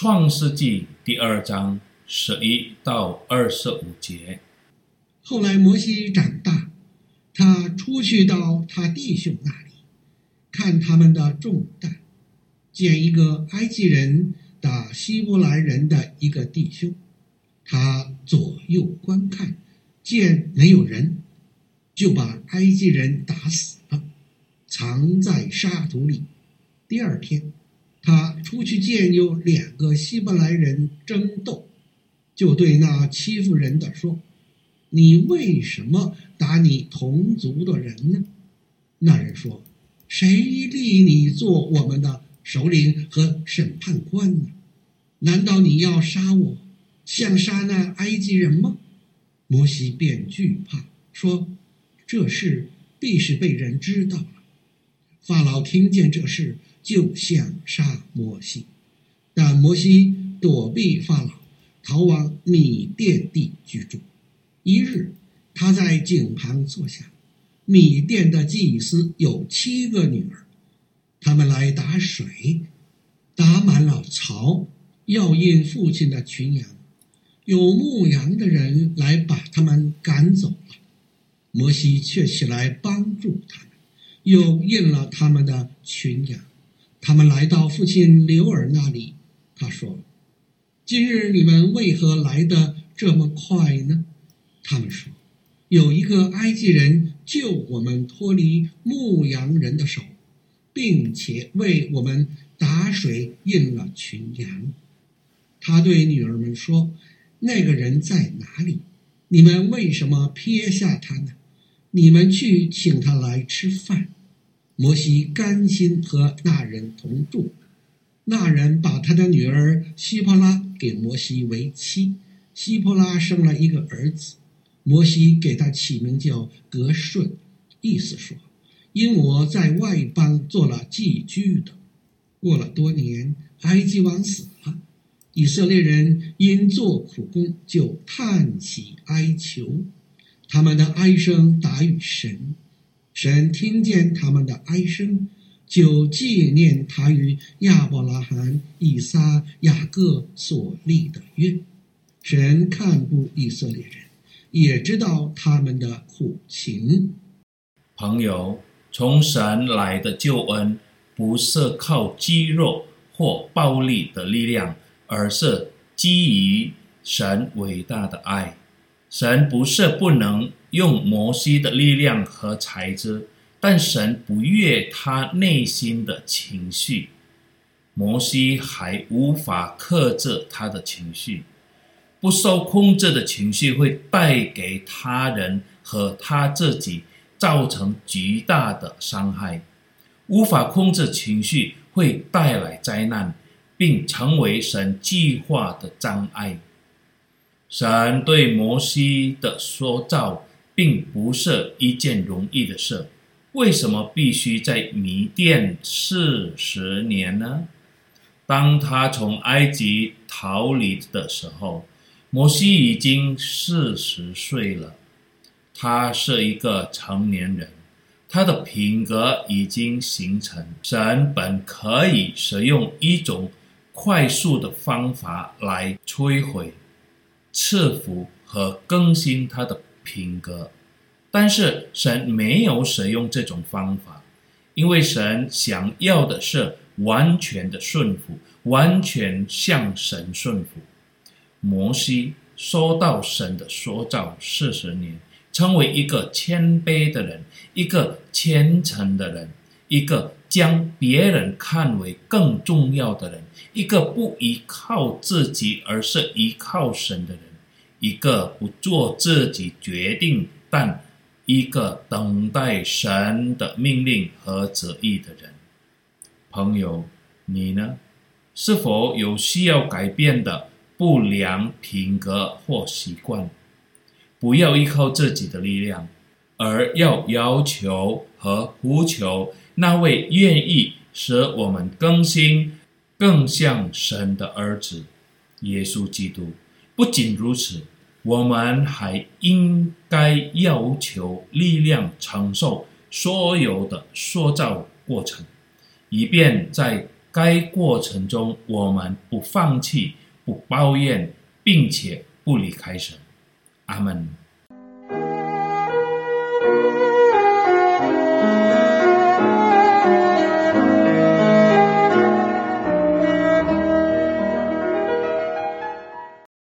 创世纪第二章十一到二十五节。后来摩西长大，他出去到他弟兄那里，看他们的重担，见一个埃及人打希伯来人的一个弟兄，他左右观看，见没有人，就把埃及人打死了，藏在沙土里。第二天。他出去见有两个希伯来人争斗，就对那欺负人的说：“你为什么打你同族的人呢？”那人说：“谁立你做我们的首领和审判官呢？难道你要杀我，像杀那埃及人吗？”摩西便惧怕，说：“这事必是被人知道了。”法老听见这事。就想杀摩西，但摩西躲避法老，逃往米甸地居住。一日，他在井旁坐下，米甸的祭司有七个女儿，他们来打水，打满了槽，要印父亲的群羊。有牧羊的人来把他们赶走了，摩西却起来帮助他们，又印了他们的群羊。他们来到父亲流珥那里，他说：“今日你们为何来得这么快呢？”他们说：“有一个埃及人救我们脱离牧羊人的手，并且为我们打水饮了群羊。”他对女儿们说：“那个人在哪里？你们为什么撇下他呢？你们去请他来吃饭。”摩西甘心和那人同住，那人把他的女儿希波拉给摩西为妻，希波拉生了一个儿子，摩西给他起名叫革顺，意思说，因我在外邦做了寄居的。过了多年，埃及王死了，以色列人因做苦工就叹息哀求，他们的哀声达于神。神听见他们的哀声，就纪念他与亚伯拉罕、以撒、雅各所立的约。神看顾以色列人，也知道他们的苦情。朋友，从神来的救恩，不是靠肌肉或暴力的力量，而是基于神伟大的爱。神不是不能用摩西的力量和才智，但神不悦他内心的情绪。摩西还无法克制他的情绪，不受控制的情绪会带给他人和他自己造成极大的伤害。无法控制情绪会带来灾难，并成为神计划的障碍。神对摩西的塑造并不是一件容易的事。为什么必须在米甸四十年呢？当他从埃及逃离的时候，摩西已经四十岁了。他是一个成年人，他的品格已经形成。神本可以使用一种快速的方法来摧毁。赐福和更新他的品格，但是神没有使用这种方法，因为神想要的是完全的顺服，完全向神顺服。摩西受到神的塑造四十年，成为一个谦卑的人，一个虔诚的人，一个将别人看为更重要的人，一个不依靠自己而是依靠神的人。一个不做自己决定，但一个等待神的命令和旨意的人。朋友，你呢？是否有需要改变的不良品格或习惯？不要依靠自己的力量，而要要求和呼求那位愿意使我们更新、更像神的儿子——耶稣基督。不仅如此，我们还应该要求力量承受所有的塑造过程，以便在该过程中我们不放弃、不抱怨，并且不离开神。阿门。